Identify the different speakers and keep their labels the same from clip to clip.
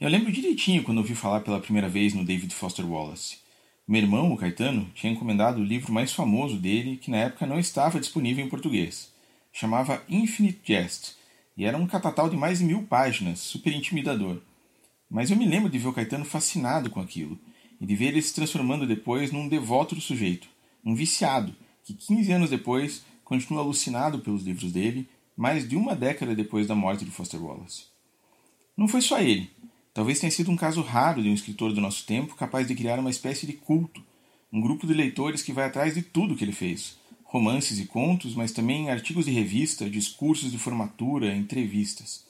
Speaker 1: Eu lembro direitinho quando ouvi falar pela primeira vez no David Foster Wallace. Meu irmão, o Caetano, tinha encomendado o livro mais famoso dele, que na época não estava disponível em português. Chamava Infinite Jest, e era um catatal de mais de mil páginas, super intimidador. Mas eu me lembro de ver o Caetano fascinado com aquilo, e de ver ele se transformando depois num devoto do sujeito, um viciado, que 15 anos depois continua alucinado pelos livros dele, mais de uma década depois da morte de Foster Wallace. Não foi só ele. Talvez tenha sido um caso raro de um escritor do nosso tempo capaz de criar uma espécie de culto, um grupo de leitores que vai atrás de tudo que ele fez, romances e contos, mas também artigos de revista, discursos de formatura, entrevistas.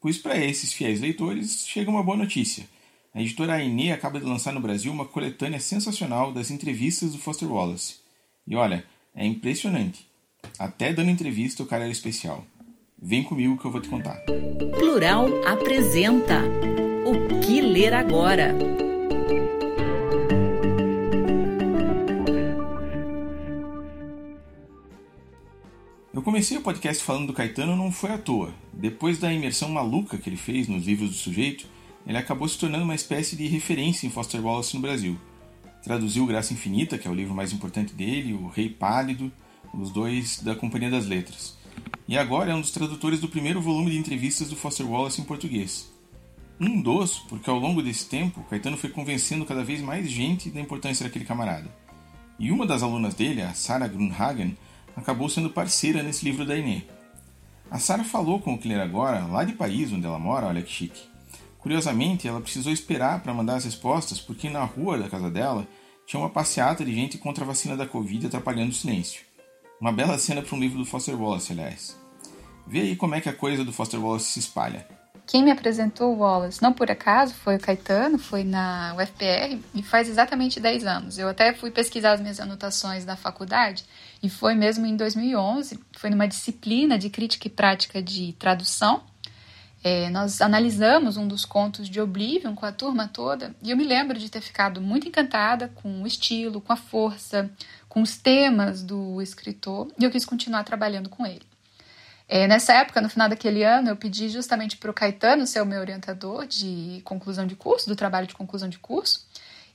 Speaker 1: Pois para esses fiéis leitores chega uma boa notícia. A editora Aine acaba de lançar no Brasil uma coletânea sensacional das entrevistas do Foster Wallace. E olha, é impressionante. Até dando entrevista o cara era especial. Vem comigo que eu vou te contar.
Speaker 2: Plural apresenta O que ler agora?
Speaker 1: Eu comecei o podcast falando do Caetano não foi à toa. Depois da imersão maluca que ele fez nos livros do sujeito, ele acabou se tornando uma espécie de referência em Foster Wallace no Brasil. Traduziu Graça Infinita, que é o livro mais importante dele, O Rei Pálido, os dois da Companhia das Letras. E agora é um dos tradutores do primeiro volume de entrevistas do Foster Wallace em português. Um dos, porque ao longo desse tempo, Caetano foi convencendo cada vez mais gente da importância daquele camarada. E uma das alunas dele, a Sarah Grunhagen, acabou sendo parceira nesse livro da Inê. A Sarah falou com o ler agora, lá de Paris, onde ela mora, olha que chique. Curiosamente, ela precisou esperar para mandar as respostas porque na rua da casa dela tinha uma passeata de gente contra a vacina da Covid atrapalhando o silêncio. Uma bela cena para um livro do Foster Wallace, aliás. Vê aí como é que a coisa do Foster Wallace se espalha.
Speaker 3: Quem me apresentou o Wallace, não por acaso, foi o Caetano, foi na UFPR e faz exatamente 10 anos. Eu até fui pesquisar as minhas anotações da faculdade e foi mesmo em 2011, foi numa disciplina de crítica e prática de tradução. É, nós analisamos um dos contos de Oblivion com a turma toda e eu me lembro de ter ficado muito encantada com o estilo, com a força, com os temas do escritor e eu quis continuar trabalhando com ele. É, nessa época, no final daquele ano, eu pedi justamente para o Caetano ser o meu orientador de conclusão de curso, do trabalho de conclusão de curso.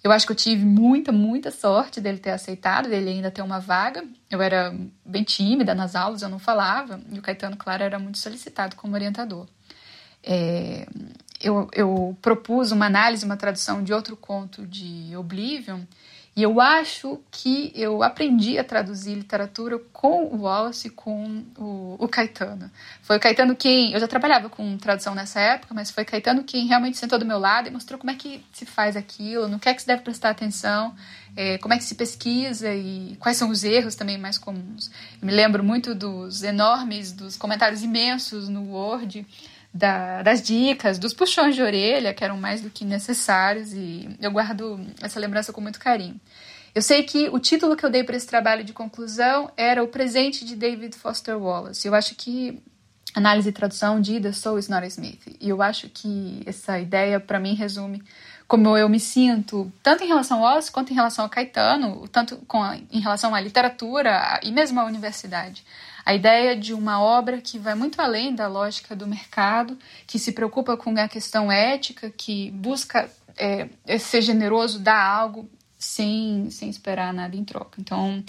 Speaker 3: Eu acho que eu tive muita, muita sorte dele ter aceitado, dele ainda ter uma vaga. Eu era bem tímida nas aulas, eu não falava, e o Caetano, claro, era muito solicitado como orientador. É, eu, eu propus uma análise, uma tradução de outro conto de Oblivion, e eu acho que eu aprendi a traduzir literatura com o Wallace e com o, o, Caetano. Foi o Caetano quem. Eu já trabalhava com tradução nessa época, mas foi Caetano quem realmente sentou do meu lado e mostrou como é que se faz aquilo, no que é que se deve prestar atenção, é, como é que se pesquisa e quais são os erros também mais comuns. Eu me lembro muito dos enormes, dos comentários imensos no Word da, das dicas, dos puxões de orelha, que eram mais do que necessários, e eu guardo essa lembrança com muito carinho. Eu sei que o título que eu dei para esse trabalho de conclusão era O Presente de David Foster Wallace. Eu acho que análise e tradução de The Soul is Not Smith. E eu acho que essa ideia, para mim, resume como eu me sinto, tanto em relação ao Wallace quanto em relação ao Caetano, tanto com a, em relação à literatura e mesmo à universidade. A ideia de uma obra que vai muito além da lógica do mercado, que se preocupa com a questão ética, que busca é, ser generoso, dar algo sem, sem esperar nada em troca. Então,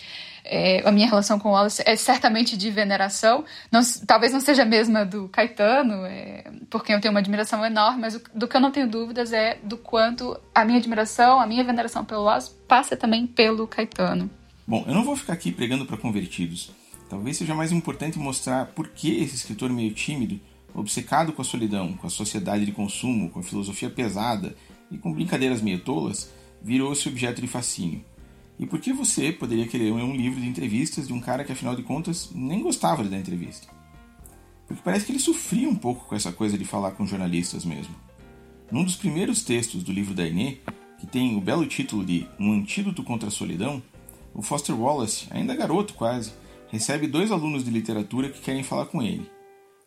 Speaker 3: é, a minha relação com o Wallace é certamente de veneração, não, talvez não seja a mesma do Caetano, é, porque eu tenho uma admiração enorme, mas do que eu não tenho dúvidas é do quanto a minha admiração, a minha veneração pelo Wallace passa também pelo Caetano.
Speaker 1: Bom, eu não vou ficar aqui pregando para convertidos. Talvez seja mais importante mostrar por que esse escritor meio tímido, obcecado com a solidão, com a sociedade de consumo, com a filosofia pesada e com brincadeiras meio tolas, virou-se objeto de fascínio. E por que você poderia querer ler um livro de entrevistas de um cara que, afinal de contas, nem gostava de dar entrevista? Porque parece que ele sofria um pouco com essa coisa de falar com jornalistas mesmo. Num dos primeiros textos do livro da Inê, que tem o belo título de Um Antídoto contra a Solidão, o Foster Wallace, ainda garoto quase, recebe dois alunos de literatura que querem falar com ele.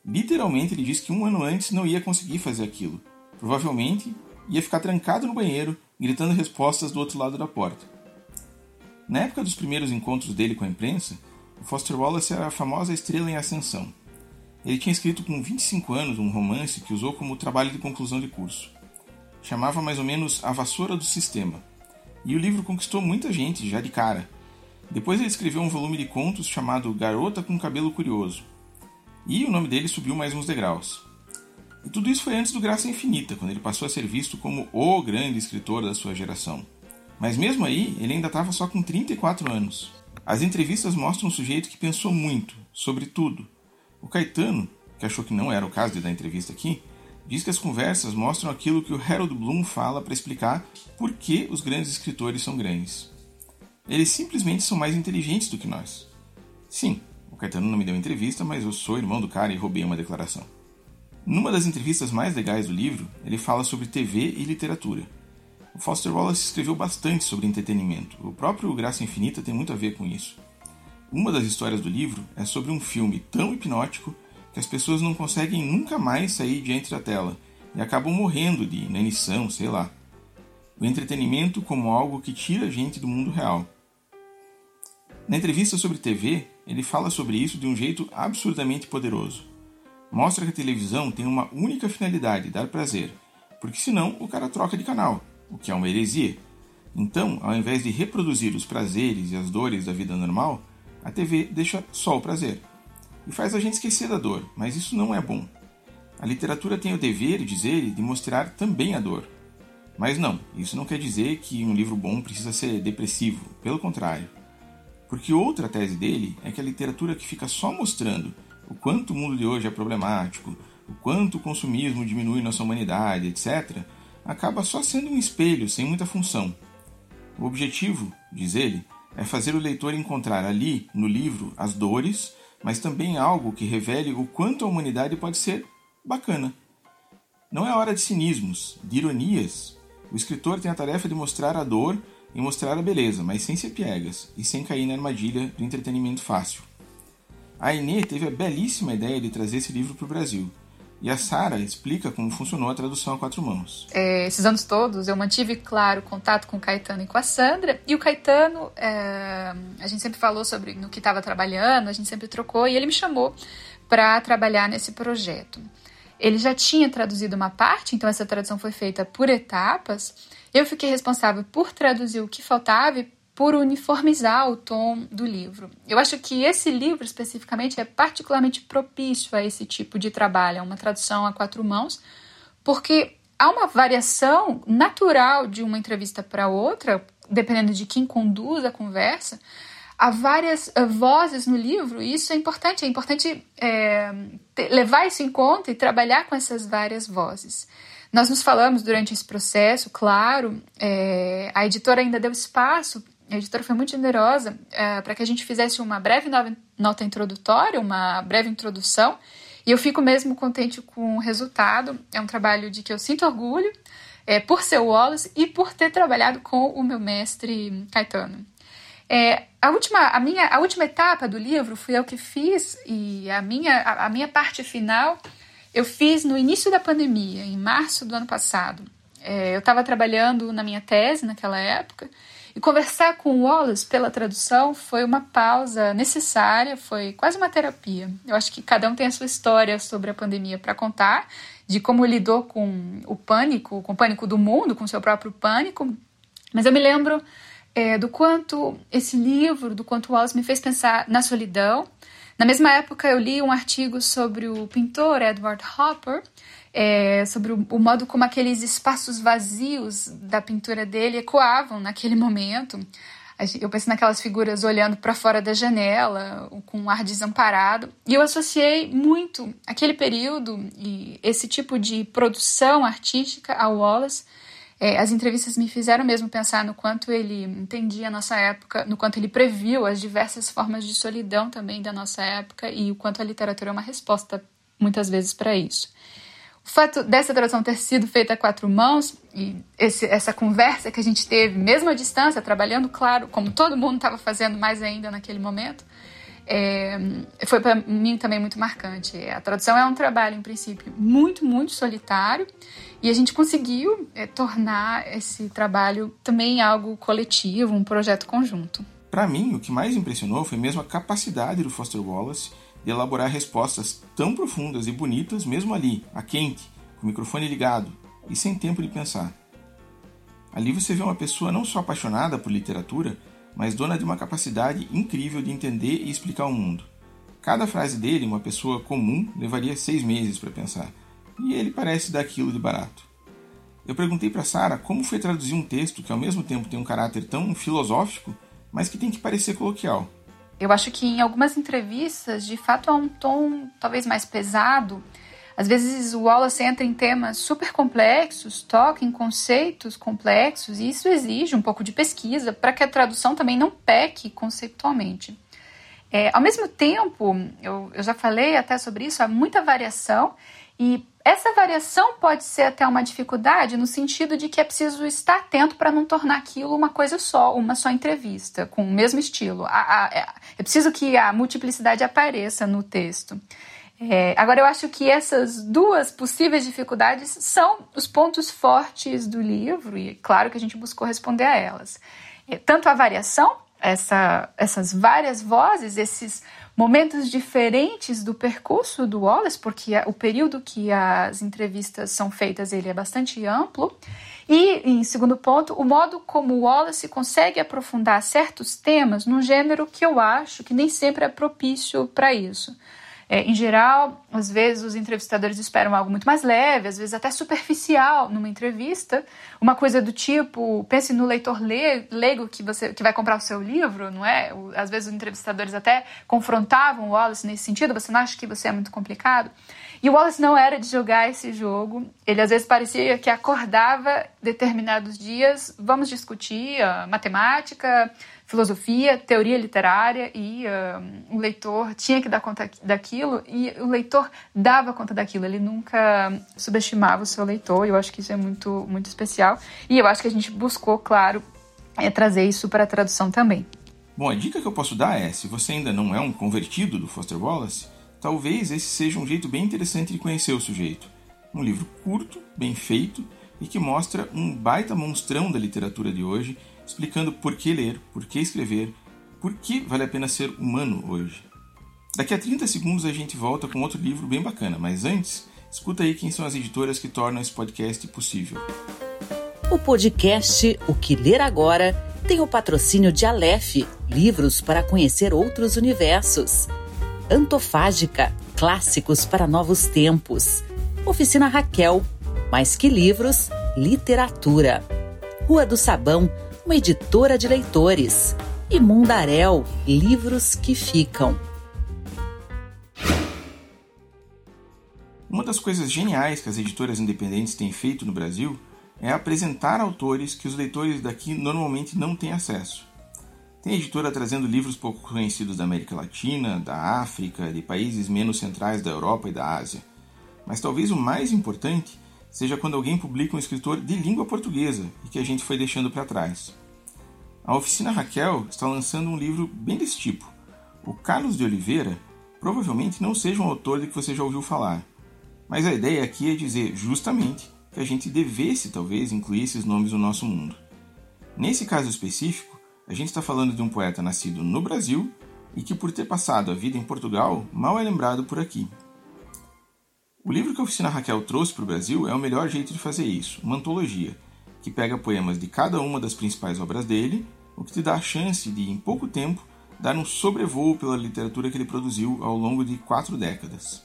Speaker 1: Literalmente, ele diz que um ano antes não ia conseguir fazer aquilo. Provavelmente ia ficar trancado no banheiro gritando respostas do outro lado da porta. Na época dos primeiros encontros dele com a imprensa, o Foster Wallace era a famosa estrela em ascensão. Ele tinha escrito com 25 anos um romance que usou como trabalho de conclusão de curso. Chamava mais ou menos A Vassoura do Sistema. E o livro conquistou muita gente já de cara. Depois ele escreveu um volume de contos chamado Garota com Cabelo Curioso. E o nome dele subiu mais uns degraus. E tudo isso foi antes do Graça Infinita, quando ele passou a ser visto como o grande escritor da sua geração. Mas mesmo aí, ele ainda estava só com 34 anos. As entrevistas mostram um sujeito que pensou muito, sobre tudo. O Caetano, que achou que não era o caso de dar entrevista aqui, diz que as conversas mostram aquilo que o Harold Bloom fala para explicar por que os grandes escritores são grandes. Eles simplesmente são mais inteligentes do que nós. Sim, o Caetano não me deu entrevista, mas eu sou irmão do cara e roubei uma declaração. Numa das entrevistas mais legais do livro, ele fala sobre TV e literatura. O Foster Wallace escreveu bastante sobre entretenimento. O próprio Graça Infinita tem muito a ver com isso. Uma das histórias do livro é sobre um filme tão hipnótico que as pessoas não conseguem nunca mais sair diante da tela e acabam morrendo de inanição, sei lá. O entretenimento como algo que tira a gente do mundo real. Na entrevista sobre TV, ele fala sobre isso de um jeito absurdamente poderoso mostra que a televisão tem uma única finalidade, dar prazer, porque senão o cara troca de canal, o que é uma heresia. Então, ao invés de reproduzir os prazeres e as dores da vida normal, a TV deixa só o prazer. E faz a gente esquecer da dor, mas isso não é bom. A literatura tem o dever, diz ele, de mostrar também a dor. Mas não, isso não quer dizer que um livro bom precisa ser depressivo, pelo contrário. Porque outra tese dele é que a literatura que fica só mostrando o quanto o mundo de hoje é problemático, o quanto o consumismo diminui nossa humanidade, etc., acaba só sendo um espelho sem muita função. O objetivo, diz ele, é fazer o leitor encontrar ali, no livro, as dores, mas também algo que revele o quanto a humanidade pode ser bacana. Não é hora de cinismos, de ironias. O escritor tem a tarefa de mostrar a dor e mostrar a beleza, mas sem ser piegas e sem cair na armadilha do entretenimento fácil. A Inê teve a belíssima ideia de trazer esse livro para o Brasil. E a Sara explica como funcionou a tradução a quatro mãos.
Speaker 3: É, esses anos todos eu mantive, claro, contato com o Caetano e com a Sandra. E o Caetano, é, a gente sempre falou sobre no que estava trabalhando, a gente sempre trocou, e ele me chamou para trabalhar nesse projeto. Ele já tinha traduzido uma parte, então essa tradução foi feita por etapas. Eu fiquei responsável por traduzir o que faltava e por uniformizar o tom do livro. Eu acho que esse livro especificamente é particularmente propício a esse tipo de trabalho, é uma tradução a quatro mãos, porque há uma variação natural de uma entrevista para outra, dependendo de quem conduz a conversa. Há várias uh, vozes no livro e isso é importante. É importante é, levar isso em conta e trabalhar com essas várias vozes. Nós nos falamos durante esse processo, claro, é, a editora ainda deu espaço a editora foi muito generosa é, para que a gente fizesse uma breve nota introdutória, uma breve introdução, e eu fico mesmo contente com o resultado. É um trabalho de que eu sinto orgulho é, por ser o Wallace e por ter trabalhado com o meu mestre Caetano. É, a, última, a, minha, a última etapa do livro fui eu que fiz, e a minha, a, a minha parte final eu fiz no início da pandemia, em março do ano passado. É, eu estava trabalhando na minha tese naquela época e conversar com o Wallace pela tradução foi uma pausa necessária, foi quase uma terapia. Eu acho que cada um tem a sua história sobre a pandemia para contar, de como lidou com o pânico, com o pânico do mundo, com o seu próprio pânico. Mas eu me lembro é, do quanto esse livro, do quanto Wallace me fez pensar na solidão. Na mesma época, eu li um artigo sobre o pintor Edward Hopper, é, sobre o, o, modo como aqueles espaços vazios da pintura dele ecoavam naquele momento. Eu pensei naquelas figuras olhando para fora da janela, com um ar desamparado, e eu associei muito aquele período e esse tipo de produção artística ao Wallace. É, as entrevistas me fizeram mesmo pensar no quanto ele entendia a nossa época, no quanto ele previu as diversas formas de solidão também da nossa época e o quanto a literatura é uma resposta muitas vezes para isso. O fato dessa tradução ter sido feita a quatro mãos e esse, essa conversa que a gente teve, mesmo à distância, trabalhando, claro, como todo mundo estava fazendo mais ainda naquele momento, é, foi para mim também muito marcante. A tradução é um trabalho, em princípio, muito, muito solitário e a gente conseguiu é, tornar esse trabalho também algo coletivo, um projeto conjunto.
Speaker 1: Para mim, o que mais impressionou foi mesmo a capacidade do Foster Wallace de elaborar respostas tão profundas e bonitas, mesmo ali, a quente, com o microfone ligado e sem tempo de pensar. Ali você vê uma pessoa não só apaixonada por literatura, mas dona de uma capacidade incrível de entender e explicar o mundo. Cada frase dele, uma pessoa comum, levaria seis meses para pensar, e ele parece dar aquilo de barato. Eu perguntei para Sara como foi traduzir um texto que ao mesmo tempo tem um caráter tão filosófico, mas que tem que parecer coloquial.
Speaker 3: Eu acho que em algumas entrevistas, de fato, há um tom talvez mais pesado. Às vezes o Wallace entra em temas super complexos, toca em conceitos complexos, e isso exige um pouco de pesquisa para que a tradução também não peque conceitualmente. É, ao mesmo tempo, eu, eu já falei até sobre isso, há muita variação e essa variação pode ser até uma dificuldade no sentido de que é preciso estar atento para não tornar aquilo uma coisa só, uma só entrevista, com o mesmo estilo. A, a, é, é preciso que a multiplicidade apareça no texto. É, agora, eu acho que essas duas possíveis dificuldades são os pontos fortes do livro, e claro que a gente buscou responder a elas. É, tanto a variação, essa, essas várias vozes, esses momentos diferentes do percurso do Wallace, porque o período que as entrevistas são feitas ele é bastante amplo. E, em segundo ponto, o modo como Wallace consegue aprofundar certos temas num gênero que eu acho que nem sempre é propício para isso. É, em geral, às vezes os entrevistadores esperam algo muito mais leve, às vezes até superficial numa entrevista, uma coisa do tipo, pense no leitor leigo que você que vai comprar o seu livro, não é? Às vezes os entrevistadores até confrontavam o Wallace nesse sentido, você não acha que você é muito complicado? E o Wallace não era de jogar esse jogo. Ele às vezes parecia que acordava determinados dias, vamos discutir matemática, filosofia, teoria literária e uh, o leitor tinha que dar conta daquilo e o leitor dava conta daquilo. Ele nunca subestimava o seu leitor. E eu acho que isso é muito muito especial e eu acho que a gente buscou, claro, é, trazer isso para a tradução também.
Speaker 1: Bom, a dica que eu posso dar é, se você ainda não é um convertido do Foster Wallace, talvez esse seja um jeito bem interessante de conhecer o sujeito. Um livro curto, bem feito e que mostra um baita monstrão da literatura de hoje explicando por que ler, por que escrever, por que vale a pena ser humano hoje. Daqui a 30 segundos a gente volta com outro livro bem bacana, mas antes, escuta aí quem são as editoras que tornam esse podcast possível.
Speaker 2: O podcast O que Ler Agora tem o patrocínio de Aleph, livros para conhecer outros universos. Antofágica, clássicos para novos tempos. Oficina Raquel, mais que livros, literatura. Rua do Sabão, uma editora de leitores. E Mundarel, livros que ficam.
Speaker 1: Uma das coisas geniais que as editoras independentes têm feito no Brasil é apresentar autores que os leitores daqui normalmente não têm acesso. Tem editora trazendo livros pouco conhecidos da América Latina, da África, de países menos centrais da Europa e da Ásia. Mas talvez o mais importante seja quando alguém publica um escritor de língua portuguesa e que a gente foi deixando para trás. A Oficina Raquel está lançando um livro bem desse tipo. O Carlos de Oliveira provavelmente não seja um autor de que você já ouviu falar, mas a ideia aqui é dizer justamente que a gente devesse talvez incluir esses nomes no nosso mundo. Nesse caso específico, a gente está falando de um poeta nascido no Brasil e que, por ter passado a vida em Portugal, mal é lembrado por aqui. O livro que a Oficina Raquel trouxe para o Brasil é o melhor jeito de fazer isso, uma antologia, que pega poemas de cada uma das principais obras dele o que te dá a chance de, em pouco tempo, dar um sobrevoo pela literatura que ele produziu ao longo de quatro décadas.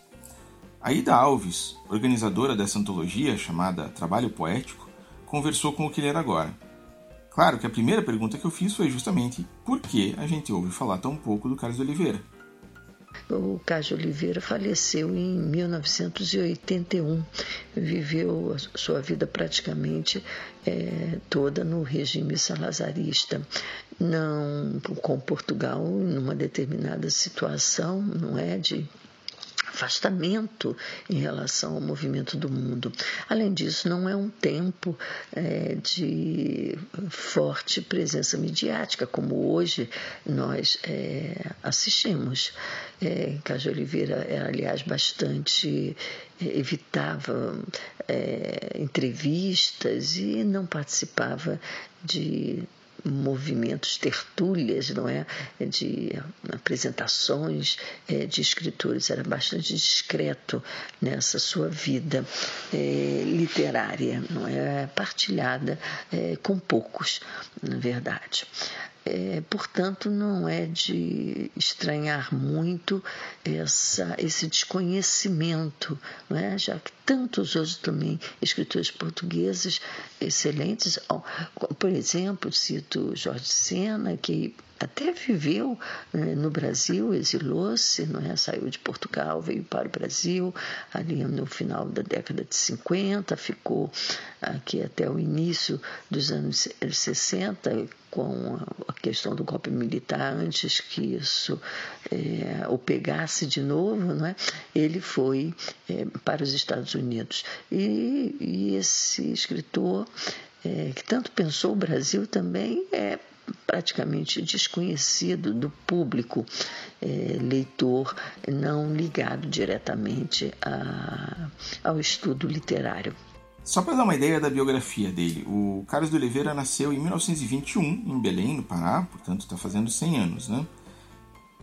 Speaker 1: Aida Alves, organizadora dessa antologia chamada Trabalho Poético, conversou com o que ler agora. Claro que a primeira pergunta que eu fiz foi justamente por que a gente ouve falar tão pouco do Carlos Oliveira.
Speaker 4: O Cássio Oliveira faleceu em 1981, viveu a sua vida praticamente é, toda no regime salazarista, não com Portugal numa determinada situação, não é de afastamento em relação ao movimento do mundo. Além disso, não é um tempo é, de forte presença midiática, como hoje nós é, assistimos. É, Cássio Oliveira era, aliás, bastante é, evitava é, entrevistas e não participava de movimentos, tertúlias, não é, de apresentações é, de escritores. Era bastante discreto nessa sua vida é, literária, não é, partilhada é, com poucos, na verdade. É, portanto, não é de estranhar muito essa, esse desconhecimento, é? já que tantos outros também escritores portugueses excelentes, por exemplo, cito Jorge Sena, que até viveu né, no Brasil, exilou-se, não é? saiu de Portugal, veio para o Brasil, ali no final da década de 50, ficou aqui até o início dos anos 60, com a questão do golpe militar, antes que isso é, o pegasse de novo, não é? ele foi é, para os Estados Unidos. E, e esse escritor, é, que tanto pensou o Brasil também, é praticamente desconhecido do público é, leitor não ligado diretamente a, ao estudo literário.
Speaker 1: Só para dar uma ideia da biografia dele, o Carlos de Oliveira nasceu em 1921 em Belém, no Pará, portanto está fazendo 100 anos, né?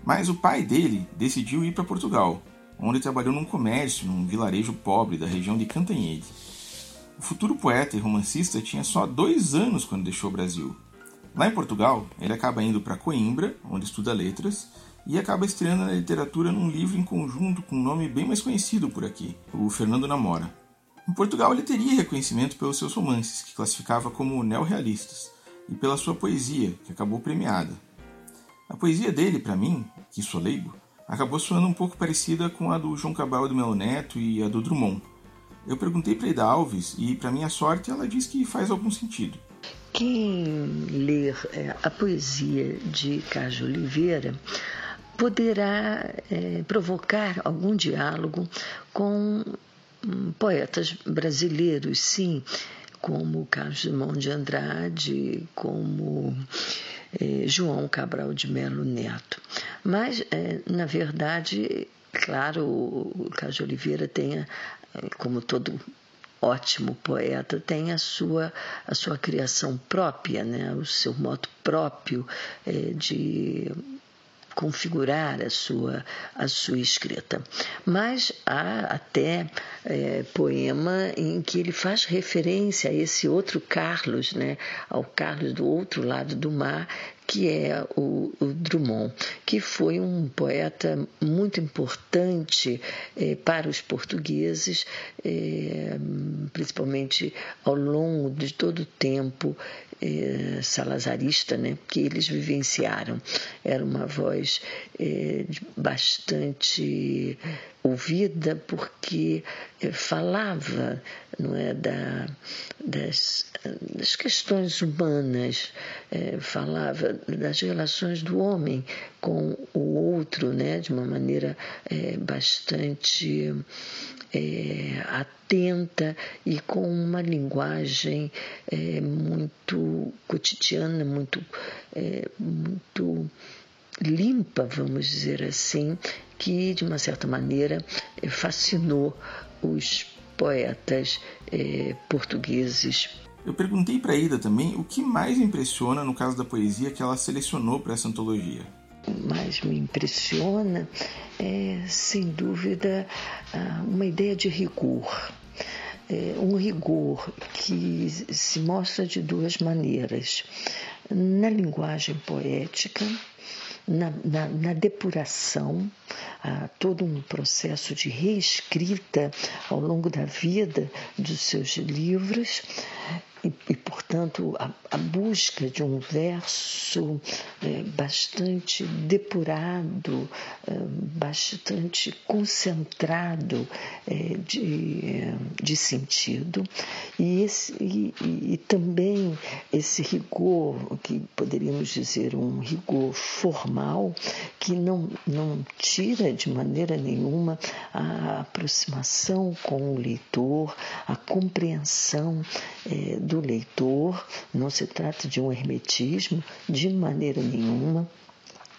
Speaker 1: Mas o pai dele decidiu ir para Portugal, onde trabalhou num comércio, num vilarejo pobre da região de Cantanhede. O futuro poeta e romancista tinha só dois anos quando deixou o Brasil. Lá em Portugal, ele acaba indo para Coimbra, onde estuda letras, e acaba estreando na literatura num livro em conjunto com um nome bem mais conhecido por aqui, o Fernando Namora. Em Portugal, ele teria reconhecimento pelos seus romances, que classificava como neorrealistas, e pela sua poesia, que acabou premiada. A poesia dele, para mim, que sou leigo, acabou soando um pouco parecida com a do João Cabral do Melo Neto e a do Drummond. Eu perguntei para Ida Alves e, para minha sorte, ela diz que faz algum sentido.
Speaker 4: Quem ler é, a poesia de Cássio Oliveira poderá é, provocar algum diálogo com poetas brasileiros, sim, como Carlos Drummond de Andrade, como eh, João Cabral de Melo Neto. Mas, eh, na verdade, claro, o Oliveira tem, eh, como todo ótimo poeta, tem a sua, a sua criação própria, né? o seu modo próprio de configurar a sua, a sua escrita. Mas há até é, poema em que ele faz referência a esse outro Carlos, né, ao Carlos do outro lado do mar, que é o, o, Drummond, que foi um poeta muito importante eh, para os portugueses, eh, principalmente ao longo de todo o tempo eh, salazarista né, que eles vivenciaram. Era uma voz eh, bastante ouvida porque eh, falava não é da, das, das questões humanas é, falava das relações do homem com o outro né de uma maneira é, bastante é, atenta e com uma linguagem muito cotidiana, muito, muito limpa, vamos dizer assim, que de uma certa maneira fascinou os poetas é, portugueses.
Speaker 1: Eu perguntei para Ida também o que mais impressiona no caso da poesia que ela selecionou para essa antologia.
Speaker 4: O mais me impressiona é, sem dúvida, uma ideia de rigor. É, um rigor que se mostra de duas maneiras. na linguagem poética, na, na, na depuração, todo um processo de reescrita ao longo da vida dos seus livros e, e portanto, a, a, busca de um verso é, bastante depurado, é, bastante concentrado é, de, de sentido, e, esse, e, e também esse rigor, que poderíamos dizer um rigor formal, que não, não tira de maneira nenhuma a aproximação com o leitor, a compreensão é, do leitor, não se trata de um hermetismo de maneira nenhuma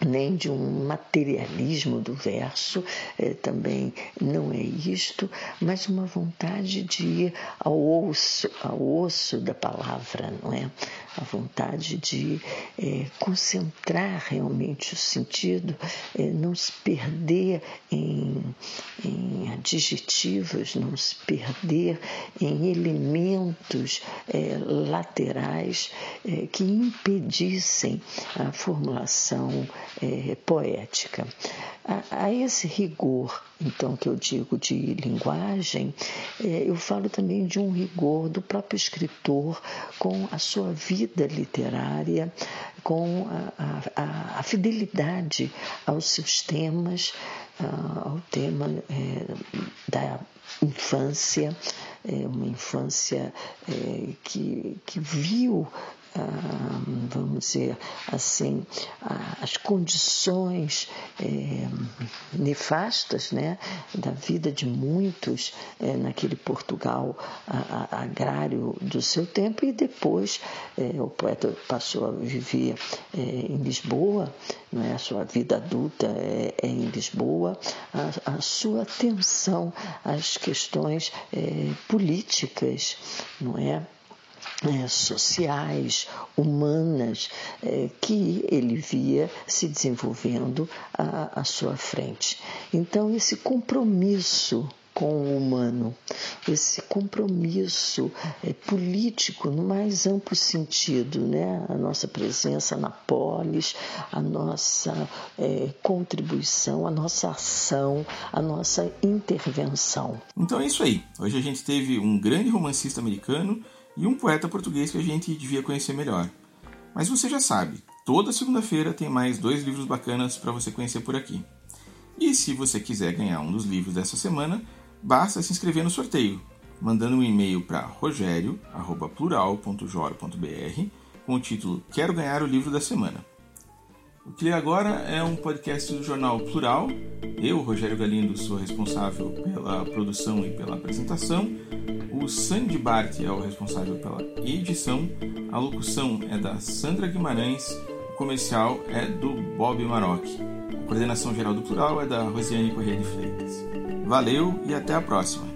Speaker 4: nem de um materialismo do verso, eh, também não é isto, mas uma vontade de ir ao osso, ao osso da palavra, não é? A vontade de eh, concentrar realmente o sentido, eh, não se perder em, em adjetivos, não se perder em elementos laterais que impedissem a formulação é, poética. A, a, esse rigor, então, que eu digo de linguagem, é, eu falo também de um rigor do próprio escritor com a sua vida literária, com a, a, a fidelidade aos seus temas, ao tema é, da infância, é, uma infância é, que, que viu vamos dizer assim, as condições é, nefastas né, da vida de muitos é, naquele Portugal agrário do seu tempo e depois é, o poeta passou a viver em Lisboa, é a sua vida adulta é, em Lisboa, a, a, sua atenção às questões políticas, não é? É, sociais, humanas, é, que ele via se desenvolvendo à, à sua frente. Então, esse compromisso com o humano, esse compromisso é, político no mais amplo sentido, né? a nossa presença na polis, a nossa é, contribuição, a nossa ação, a nossa intervenção.
Speaker 1: Então é isso aí. Hoje a gente teve um grande romancista americano e um poeta português que a gente devia conhecer melhor. Mas você já sabe, toda segunda-feira tem mais dois livros bacanas para você conhecer por aqui. E se você quiser ganhar um dos livros dessa semana, basta se inscrever no sorteio, mandando um e-mail para rogerio@plural.jor.br com o título Quero ganhar o livro da semana. O que agora é um podcast do jornal Plural. Eu, Rogério Galindo, sou responsável pela produção e pela apresentação. O Sandy Bart é o responsável pela edição. A locução é da Sandra Guimarães. O comercial é do Bob Maroc. A coordenação geral do Plural é da Rosiane Corrêa de Freitas. Valeu e até a próxima!